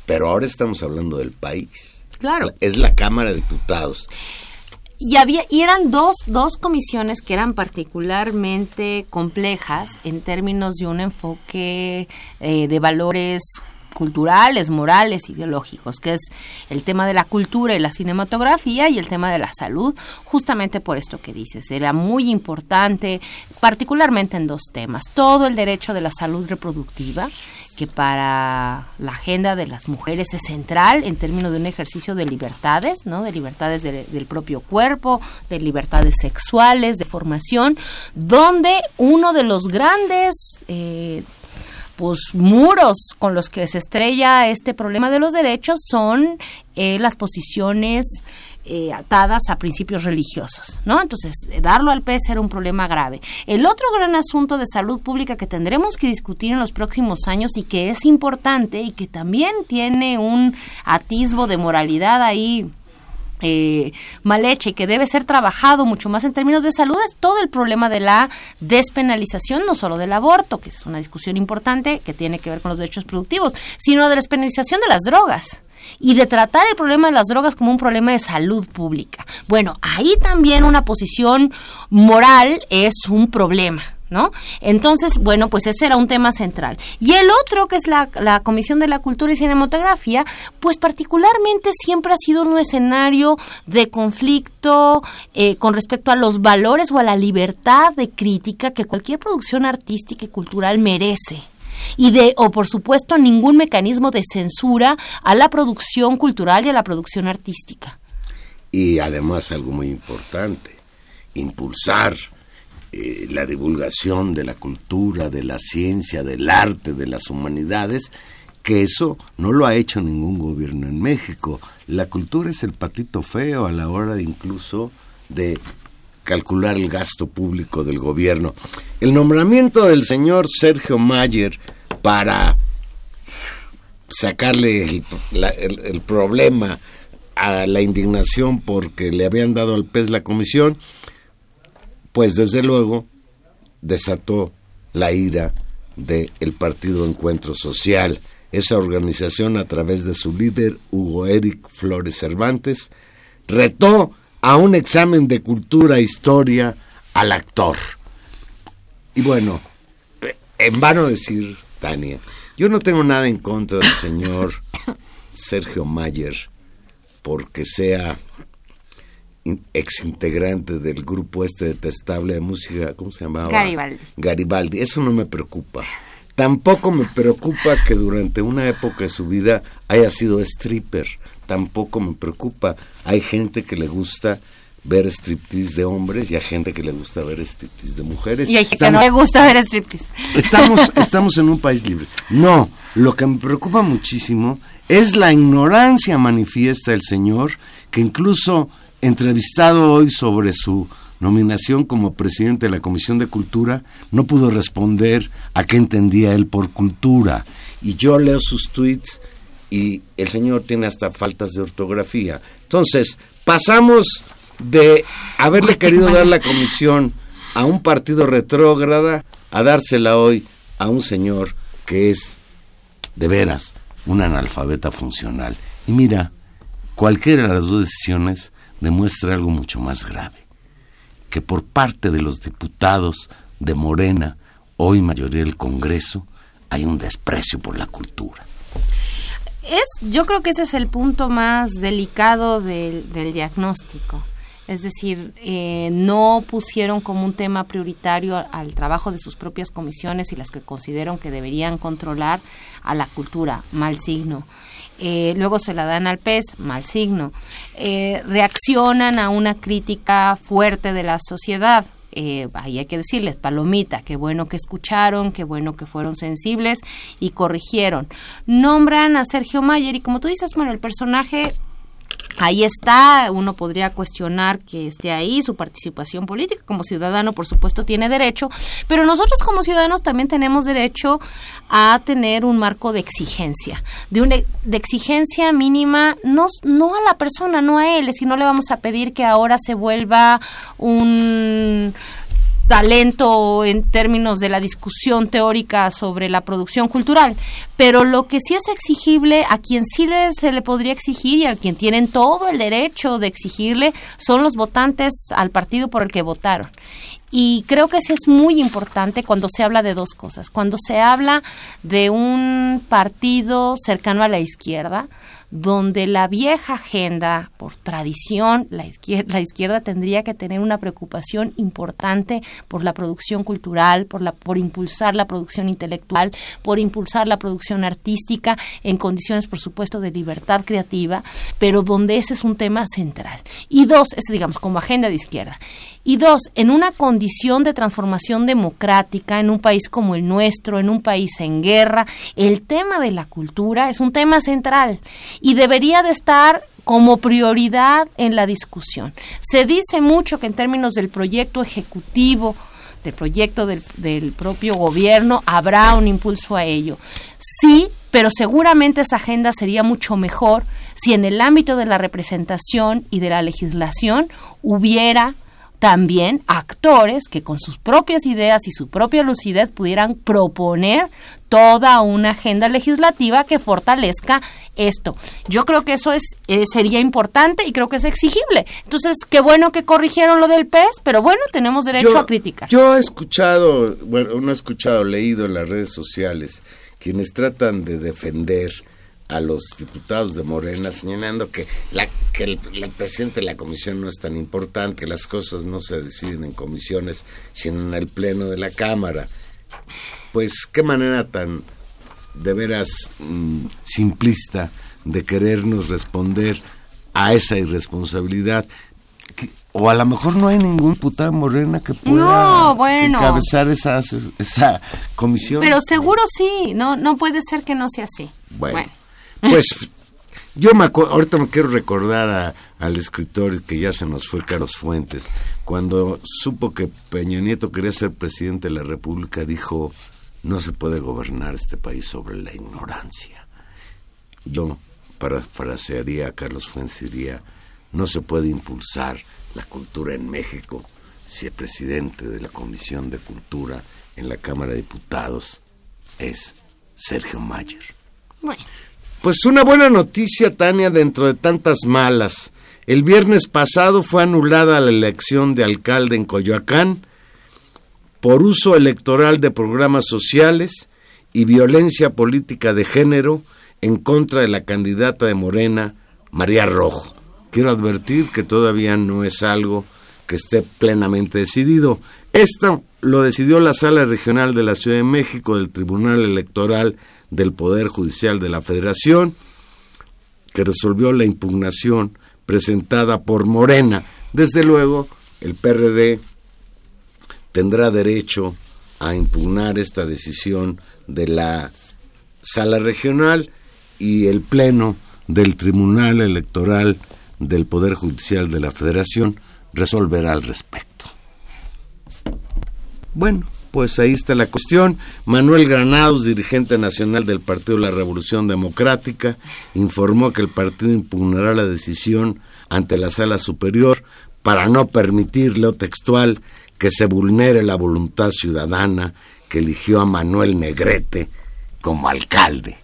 pero ahora estamos hablando del país. Claro. Es la Cámara de Diputados. Y, había, y eran dos, dos comisiones que eran particularmente complejas en términos de un enfoque eh, de valores culturales, morales, ideológicos, que es el tema de la cultura y la cinematografía y el tema de la salud, justamente por esto que dices. Era muy importante, particularmente en dos temas. Todo el derecho de la salud reproductiva que para la agenda de las mujeres es central en términos de un ejercicio de libertades, ¿no? De libertades del propio cuerpo, de libertades sexuales, de formación, donde uno de los grandes eh, pues muros con los que se estrella este problema de los derechos son eh, las posiciones eh, atadas a principios religiosos, ¿no? Entonces, darlo al pez era un problema grave. El otro gran asunto de salud pública que tendremos que discutir en los próximos años y que es importante y que también tiene un atisbo de moralidad ahí eh, mal hecha y que debe ser trabajado mucho más en términos de salud es todo el problema de la despenalización, no solo del aborto, que es una discusión importante que tiene que ver con los derechos productivos, sino de la despenalización de las drogas y de tratar el problema de las drogas como un problema de salud pública. Bueno, ahí también una posición moral es un problema. ¿No? Entonces, bueno, pues ese era un tema central. Y el otro, que es la, la, Comisión de la Cultura y Cinematografía, pues particularmente siempre ha sido un escenario de conflicto eh, con respecto a los valores o a la libertad de crítica que cualquier producción artística y cultural merece y de, o por supuesto, ningún mecanismo de censura a la producción cultural y a la producción artística. Y además algo muy importante, impulsar eh, la divulgación de la cultura, de la ciencia, del arte, de las humanidades, que eso no lo ha hecho ningún gobierno en México. La cultura es el patito feo a la hora incluso de calcular el gasto público del gobierno. El nombramiento del señor Sergio Mayer para sacarle el, problema a la indignación porque le habían dado al pez la comisión, pues desde luego desató la ira del Partido Encuentro Social. Esa organización, a través de su líder, Hugo Eric Flores Cervantes, retó a un examen de cultura e historia al actor. Y bueno, en vano decir, Tania, yo no tengo nada en contra del señor Sergio Mayer porque sea in- exintegrante del grupo este detestable de música, ¿cómo se llamaba? Garibaldi. Garibaldi, eso no me preocupa. Tampoco me preocupa que durante una época de su vida haya sido stripper. Tampoco me preocupa. Hay gente que le gusta ver striptease de hombres y hay gente que le gusta ver striptease de mujeres. Y hay gente que no le gusta ver striptease. Estamos, estamos en un país libre. No, lo que me preocupa muchísimo es la ignorancia manifiesta del señor, que incluso entrevistado hoy sobre su nominación como presidente de la Comisión de Cultura, no pudo responder a qué entendía él por cultura. Y yo leo sus tweets y el señor tiene hasta faltas de ortografía. Entonces, pasamos de haberle querido dar la comisión a un partido retrógrada a dársela hoy a un señor que es, de veras, un analfabeta funcional. Y mira, cualquiera de las dos decisiones demuestra algo mucho más grave, que por parte de los diputados de Morena, hoy mayoría del Congreso, hay un desprecio por la cultura. Es, yo creo que ese es el punto más delicado del, del diagnóstico. Es decir, eh, no pusieron como un tema prioritario al trabajo de sus propias comisiones y las que consideran que deberían controlar a la cultura, mal signo. Eh, luego se la dan al pez, mal signo. Eh, reaccionan a una crítica fuerte de la sociedad, eh, ahí hay que decirles, palomita, qué bueno que escucharon, qué bueno que fueron sensibles y corrigieron. Nombran a Sergio Mayer y como tú dices, bueno, el personaje ahí está, uno podría cuestionar que esté ahí, su participación política. Como ciudadano, por supuesto, tiene derecho, pero nosotros como ciudadanos también tenemos derecho a tener un marco de exigencia, de una de exigencia mínima, no, no a la persona, no a él, si no le vamos a pedir que ahora se vuelva un talento en términos de la discusión teórica sobre la producción cultural, pero lo que sí es exigible a quien sí le- se le podría exigir y a quien tienen todo el derecho de exigirle son los votantes al partido por el que votaron. Y creo que eso es muy importante cuando se habla de dos cosas. Cuando se habla de un partido cercano a la izquierda, donde la vieja agenda, por tradición, la izquierda, la izquierda tendría que tener una preocupación importante por la producción cultural, por, la, por impulsar la producción intelectual, por impulsar la producción artística en condiciones, por supuesto, de libertad creativa, pero donde ese es un tema central. Y dos, es digamos como agenda de izquierda. Y dos, en una condición de transformación democrática, en un país como el nuestro, en un país en guerra, el tema de la cultura es un tema central y debería de estar como prioridad en la discusión. Se dice mucho que en términos del proyecto ejecutivo, del proyecto del, del propio gobierno, habrá un impulso a ello. Sí, pero seguramente esa agenda sería mucho mejor si en el ámbito de la representación y de la legislación hubiera también actores que con sus propias ideas y su propia lucidez pudieran proponer toda una agenda legislativa que fortalezca esto. Yo creo que eso es eh, sería importante y creo que es exigible. Entonces, qué bueno que corrigieron lo del pez, pero bueno, tenemos derecho a criticar. Yo he escuchado, bueno, no he escuchado, leído en las redes sociales quienes tratan de defender a los diputados de Morena señalando que, la, que el, el presidente de la comisión no es tan importante, que las cosas no se deciden en comisiones, sino en el pleno de la Cámara. Pues qué manera tan de veras mm, simplista de querernos responder a esa irresponsabilidad. Que- o a lo mejor no hay ningún diputado de Morena que pueda No, bueno. encabezar esa, esa comisión. Pero seguro sí, no no puede ser que no sea así. Bueno, pues yo me ahorita me quiero recordar a- al escritor que ya se nos fue Carlos Fuentes, cuando supo que Peña Nieto quería ser presidente de la República, dijo, no se puede gobernar este país sobre la ignorancia. Yo parafrasearía a Carlos Fuentes, diría, no se puede impulsar la cultura en México si el presidente de la Comisión de Cultura en la Cámara de Diputados es Sergio Mayer. Bueno, Pues una buena noticia, Tania, dentro de tantas malas. El viernes pasado fue anulada la elección de alcalde en Coyoacán por uso electoral de programas sociales y violencia política de género en contra de la candidata de Morena, María Rojo. Quiero advertir que todavía no es algo que esté plenamente decidido. Esto lo decidió la Sala Regional de la Ciudad de México del Tribunal Electoral del Poder Judicial de la Federación, que resolvió la impugnación presentada por Morena. Desde luego, el PRD tendrá derecho a impugnar esta decisión de la sala regional y el pleno del Tribunal Electoral del Poder Judicial de la Federación resolverá al respecto. Bueno, pues ahí está la cuestión. Manuel Granados, dirigente nacional del Partido de la Revolución Democrática, informó que el partido impugnará la decisión ante la Sala Superior para no permitir, leo textual, que se vulnere la voluntad ciudadana que eligió a Manuel Negrete como alcalde,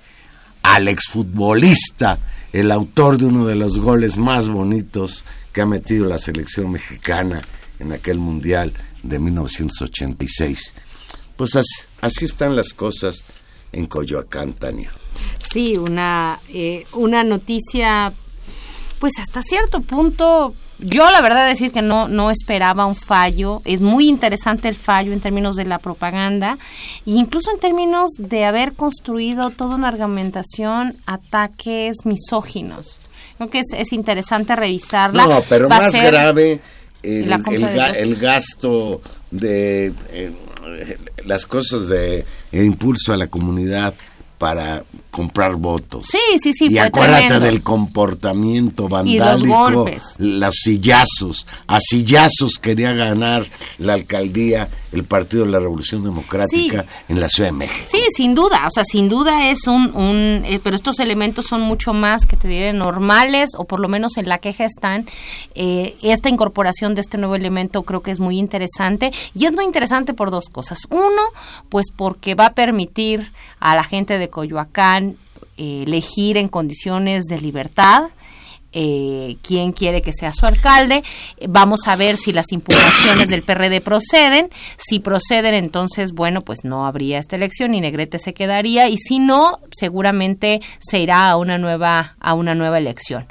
al exfutbolista, el autor de uno de los goles más bonitos que ha metido la selección mexicana en aquel mundial de 1986. Pues así, así están las cosas en Coyoacán, Tania. sí, una, eh, una noticia, pues hasta cierto punto, yo la verdad decir que no, no esperaba un fallo, es muy interesante el fallo en términos de la propaganda e incluso en términos de haber construido toda una argumentación, ataques misóginos. Creo que es, es interesante revisarla. No, pero Va más ser- grave el, ga- gasto de eh, las cosas de el impulso a la comunidad para comprar votos. Sí, sí, sí, y fue acuérdate tremendo. del comportamiento Y los vandálico, los sillazos, a sillazos quería ganar la alcaldía el Partido de la Revolución Democrática en la Ciudad de México. Sí, sin duda, o sea, sin duda es un, un eh, pero estos elementos son mucho más que te diré normales o por lo menos en la queja están. Eh, esta incorporación de este nuevo elemento creo que es muy interesante y es muy interesante por dos cosas. Uno, pues porque va a permitir a la gente de Coyoacán eh, elegir en condiciones de libertad eh, quién quiere que sea su alcalde. Eh, Vamos a ver si las impugnaciones del PRD proceden. Si proceden, entonces, bueno, pues no habría esta elección y Negrete se quedaría. Y si no, seguramente se irá a una nueva, a una nueva elección.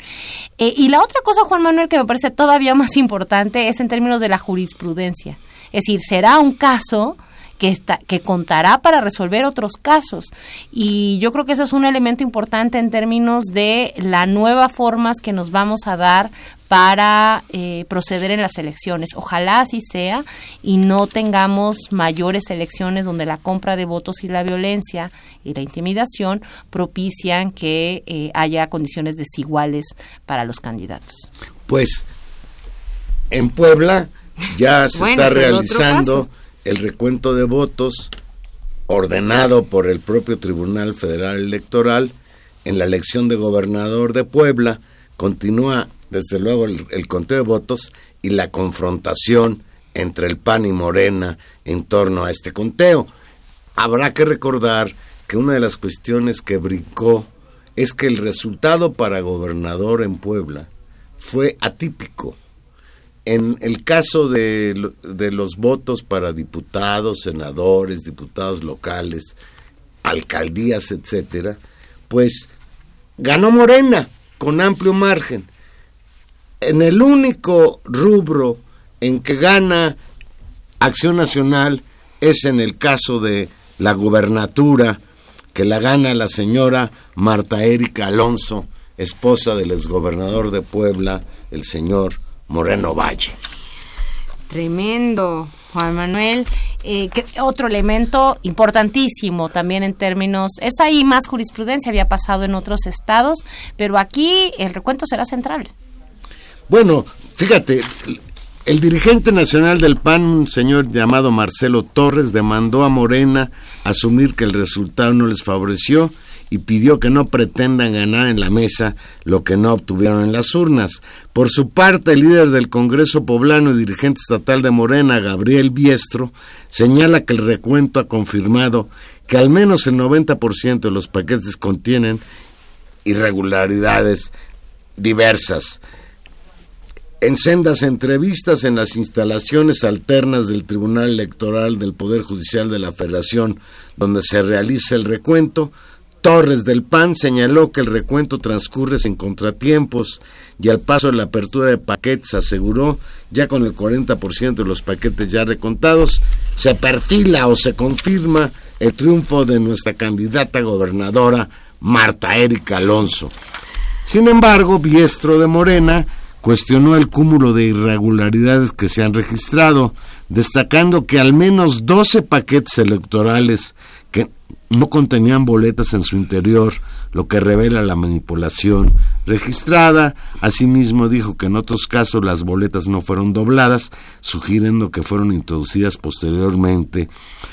Eh, y la otra cosa, Juan Manuel, que me parece todavía más importante es en términos de la jurisprudencia. Es decir, será un caso que, está, que contará para resolver otros casos. Y yo creo que eso es un elemento importante en términos de las nuevas formas que nos vamos a dar para eh, proceder en las elecciones. Ojalá así sea y no tengamos mayores elecciones donde la compra de votos y la violencia y la intimidación propician que eh, haya condiciones desiguales para los candidatos. Pues en Puebla ya se Bueno, está realizando. El recuento de votos ordenado por el propio Tribunal Federal Electoral en la elección de gobernador de Puebla. Continúa desde luego el, conteo de votos y la confrontación entre el PAN y Morena en torno a este conteo. Habrá que recordar que una de las cuestiones que brincó es que el resultado para gobernador en Puebla fue atípico. En el caso de, lo- de los votos para diputados, senadores, diputados locales, alcaldías, etcétera, pues ganó Morena con amplio margen. En el único rubro en que gana Acción Nacional es en el caso de la gubernatura, que la gana la señora Marta Erika Alonso, esposa del exgobernador de Puebla, el señor Moreno Valle. Tremendo, Juan Manuel. Eh, que- otro elemento importantísimo también en términos, es ahí más jurisprudencia, había pasado en otros estados, pero aquí el recuento será central. Bueno, fíjate, el dirigente nacional del PAN, un señor llamado Marcelo Torres, demandó a Morena asumir que el resultado no les favoreció y pidió que no pretendan ganar en la mesa lo que no obtuvieron en las urnas. Por su parte, el líder del Congreso Poblano y dirigente estatal de Morena, Gabriel Biestro, señala que el recuento ha confirmado que al menos el 90% de los paquetes contienen irregularidades diversas. En sendas entrevistas en las instalaciones alternas del Tribunal Electoral del Poder Judicial de la Federación, donde se realiza el recuento, Torres del PAN señaló que el recuento transcurre sin contratiempos y al paso de la apertura de paquetes aseguró, ya con el 40% de los paquetes ya recontados, se perfila o se confirma el triunfo de nuestra candidata gobernadora Marta Erika Alonso. Sin embargo, Biestro de Morena cuestionó el cúmulo de irregularidades que se han registrado, destacando que al menos 12 paquetes electorales que no contenían boletas en su interior, lo que revela la manipulación registrada. Asimismo dijo que en otros casos las boletas no fueron dobladas, sugiriendo que fueron introducidas posteriormente.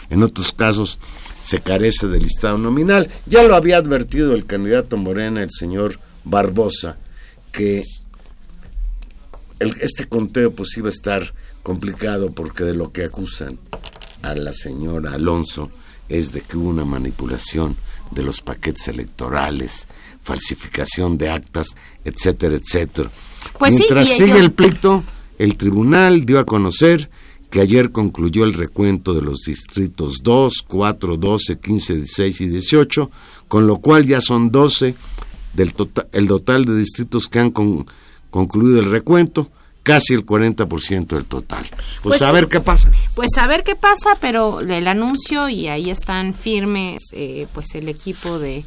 En otros casos se carece del listado nominal. Ya lo había advertido el candidato Morena, el señor Barbosa, que este conteo pues iba a estar complicado porque de lo que acusan a la señora Alonso es de que hubo una manipulación de los paquetes electorales, falsificación de actas, etcétera, etcétera. Pues Mientras sigue ellos- el pleito, el tribunal dio a conocer que ayer concluyó el recuento de los distritos 2, 4, 12, 15, 16 y 18, con lo cual ya son 12 del total, el total de distritos que han con- concluido el recuento, casi el 40% del total. Pues, Pues a ver qué pasa. Pues a ver qué pasa, pero el anuncio y ahí están firmes, eh, pues el equipo de,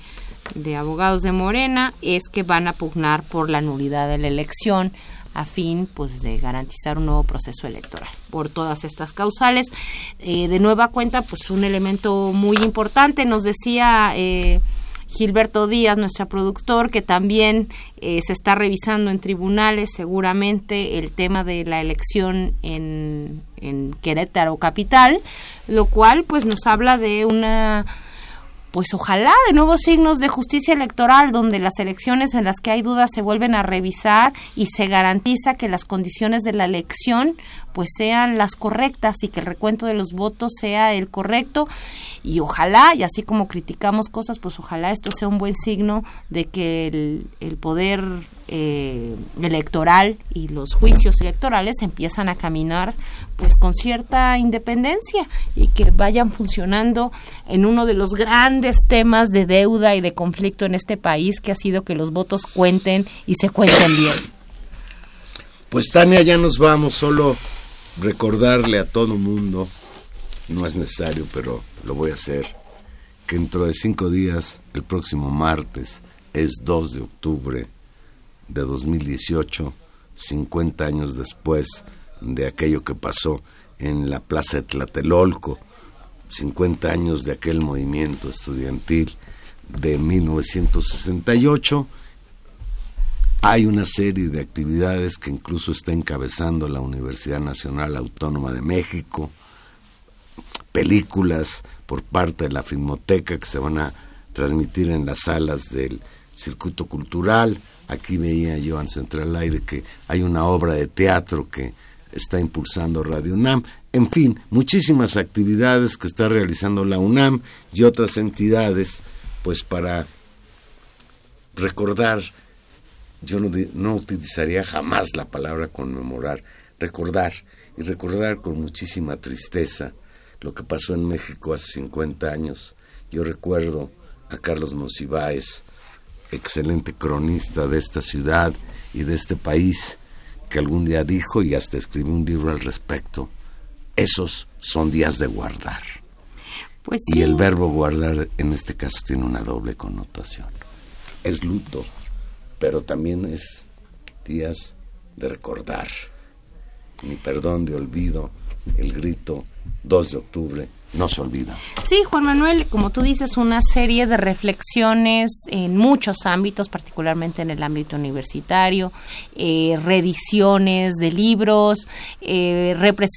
de abogados de Morena es que van a pugnar por la nulidad de la elección a fin pues de garantizar un nuevo proceso electoral por todas estas causales Eh, de nueva cuenta pues un elemento muy importante nos decía eh, Gilberto Díaz, nuestro productor, que también eh, se está revisando en tribunales seguramente el tema de la elección en, en Querétaro capital, lo cual pues nos habla de una pues ojalá de nuevos signos de justicia electoral donde las elecciones en las que hay dudas se vuelven a revisar y se garantiza que las condiciones de la elección pues sean las correctas y que el recuento de los votos sea el correcto. Y ojalá y así como criticamos cosas pues ojalá esto sea un buen signo de que el, el poder eh, electoral y los juicios electorales empiezan a caminar pues con cierta independencia y que vayan funcionando en uno de los grandes temas de deuda y de conflicto en este país que ha sido que los votos cuenten y se cuenten bien. Pues Tania, ya nos vamos, solo recordarle a todo mundo, no es necesario, pero lo voy a hacer, que dentro de cinco días, el próximo martes, es 2 de octubre de 2018, 50 años después de aquello que pasó en la Plaza de Tlatelolco, 50 años de aquel movimiento estudiantil de 1968, hay una serie de actividades que incluso está encabezando la Universidad Nacional Autónoma de México, películas por parte de la Filmoteca que se van a transmitir en las salas del circuito cultural. Aquí veía yo en Central Aire que hay una obra de teatro que está impulsando Radio UNAM. En fin, muchísimas actividades que está realizando la UNAM y otras entidades, pues para recordar yo no, utilizaría jamás la palabra conmemorar, recordar, y recordar con muchísima tristeza lo que pasó en México hace 50 años. Yo recuerdo a Carlos Monsiváis, excelente cronista de esta ciudad y de este país, que algún día dijo y hasta escribió un libro al respecto, esos son días de guardar. Pues Y el verbo guardar en este caso tiene una doble connotación. Es luto, pero también es días de recordar. Ni perdón de olvido, el grito 2 de octubre no se olvidan. Sí, Juan Manuel, como tú dices, una serie de reflexiones en muchos ámbitos, particularmente en el ámbito universitario, eh, reediciones de libros, eh,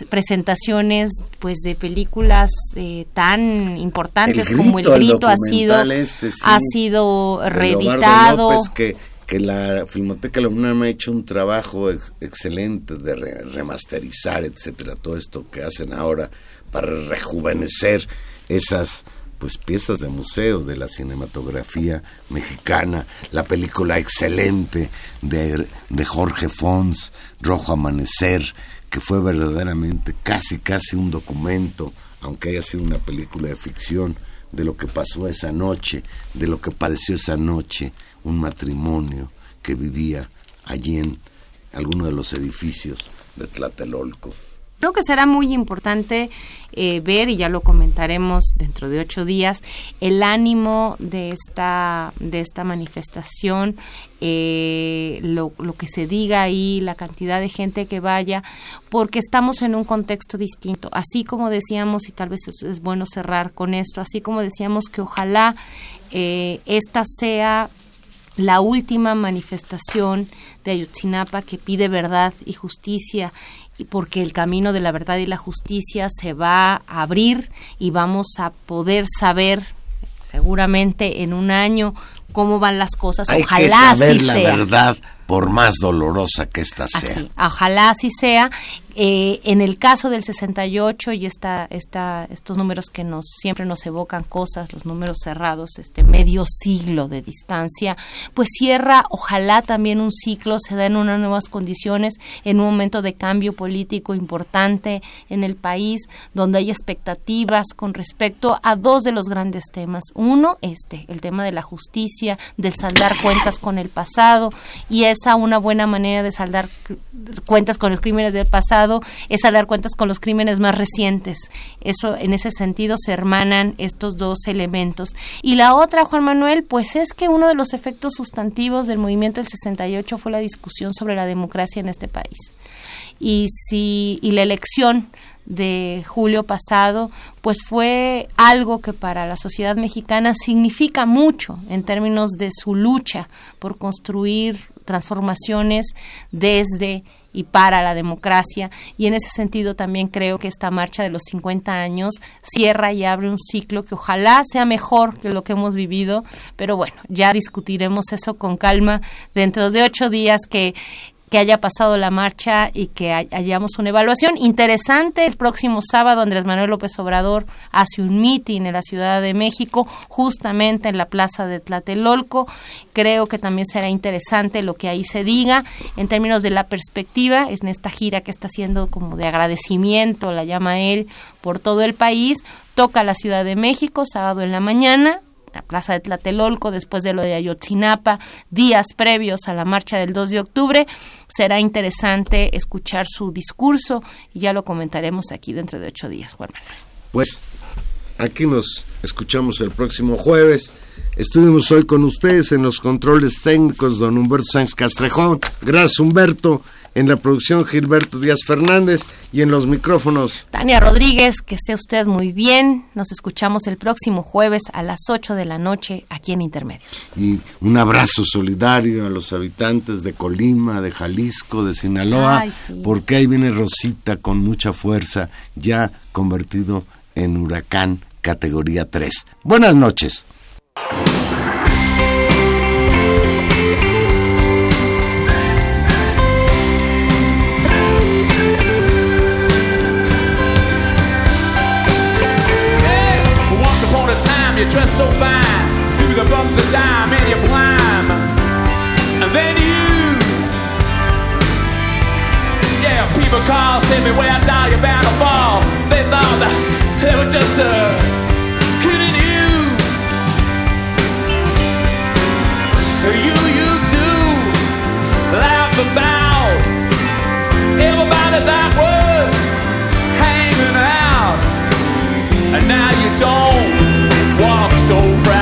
presentaciones pues de películas eh, tan importantes como El Grito ha sido, este, ha sido reeditado. López, que que la Filmoteca la UNAM ha hecho un trabajo excelente de remasterizar, etcétera, todo esto que hacen ahora para rejuvenecer esas pues piezas de museo de la cinematografía mexicana, la película excelente de, de Jorge Fons, Rojo Amanecer, que fue verdaderamente casi casi un documento, aunque haya sido una película de ficción, de lo que pasó esa noche, de lo que padeció esa noche un matrimonio que vivía allí en alguno de los edificios de Tlatelolco. Creo que será muy importante eh, ver, y ya lo comentaremos dentro de ocho días, el ánimo de esta, de esta manifestación, eh, lo, lo, que se diga ahí, la cantidad de gente que vaya, porque estamos en un contexto distinto. Así como decíamos, y tal vez es, bueno cerrar con esto, así como decíamos que ojalá eh, esta sea la última manifestación de Ayotzinapa que pide verdad y justicia porque el camino de la verdad y la justicia se va a abrir y vamos a poder saber seguramente en un año cómo van las cosas. Hay Ojalá que saber la verdad por más dolorosa que ésta sea. ojalá así sea. Eh, en el caso del 68 y esta, esta, estos números que nos siempre nos evocan cosas, los números cerrados, este medio siglo de distancia, pues cierra, ojalá también un ciclo, se da unas nuevas condiciones, en un momento de cambio político importante en el país, donde hay expectativas con respecto a dos de los grandes temas. Uno, este, el tema de la justicia, del saldar cuentas con el pasado, y esa una buena manera de saldar cuentas con los crímenes del pasado es a dar cuentas con los crímenes más recientes. Eso, en ese sentido, se hermanan estos dos elementos. Y la otra, Juan Manuel, pues es que uno de los efectos sustantivos del movimiento del 68 fue la discusión sobre la democracia en este país. Y si, y la elección de julio pasado, pues fue algo que para la sociedad mexicana significa mucho en términos de su lucha por construir transformaciones desde y para la democracia. Y en ese sentido también creo que esta marcha de los 50 años cierra y abre un ciclo que ojalá sea mejor que lo que hemos vivido, pero bueno, ya discutiremos eso con calma dentro de ocho días que que haya pasado la marcha y que hayamos una evaluación interesante. El próximo sábado Andrés Manuel López Obrador hace un meeting en la Ciudad de México, justamente en la plaza de Tlatelolco. Creo que también será interesante lo que ahí se diga en términos de la perspectiva, en esta gira que está haciendo como de agradecimiento, la llama él, por todo el país. Toca la Ciudad de México, sábado en la mañana, la plaza de Tlatelolco, después de lo de Ayotzinapa, días previos a la marcha del 2 de octubre. Será interesante escuchar su discurso y ya lo comentaremos aquí dentro de ocho días, Pues aquí nos escuchamos el próximo jueves. Estuvimos hoy con ustedes en los controles técnicos, don Humberto Sánchez Castrejón. Gracias, Humberto en la producción Gilberto Díaz Fernández y en los micrófonos Tania Rodríguez, que esté usted muy bien. Nos escuchamos el próximo jueves a las 8 de la noche aquí en Intermedios. Y un abrazo solidario a los habitantes de Colima, de Jalisco, de Sinaloa, porque ahí viene Rosita con mucha fuerza, ya convertido en huracán categoría 3. Buenas noches. So fine through the bumps of time and you climb. And then you, yeah, people call, say me where now you're bound to fall. They thought that they were just uh, kidding you. You used to laugh about everybody that was hanging out, and now you don't so proud.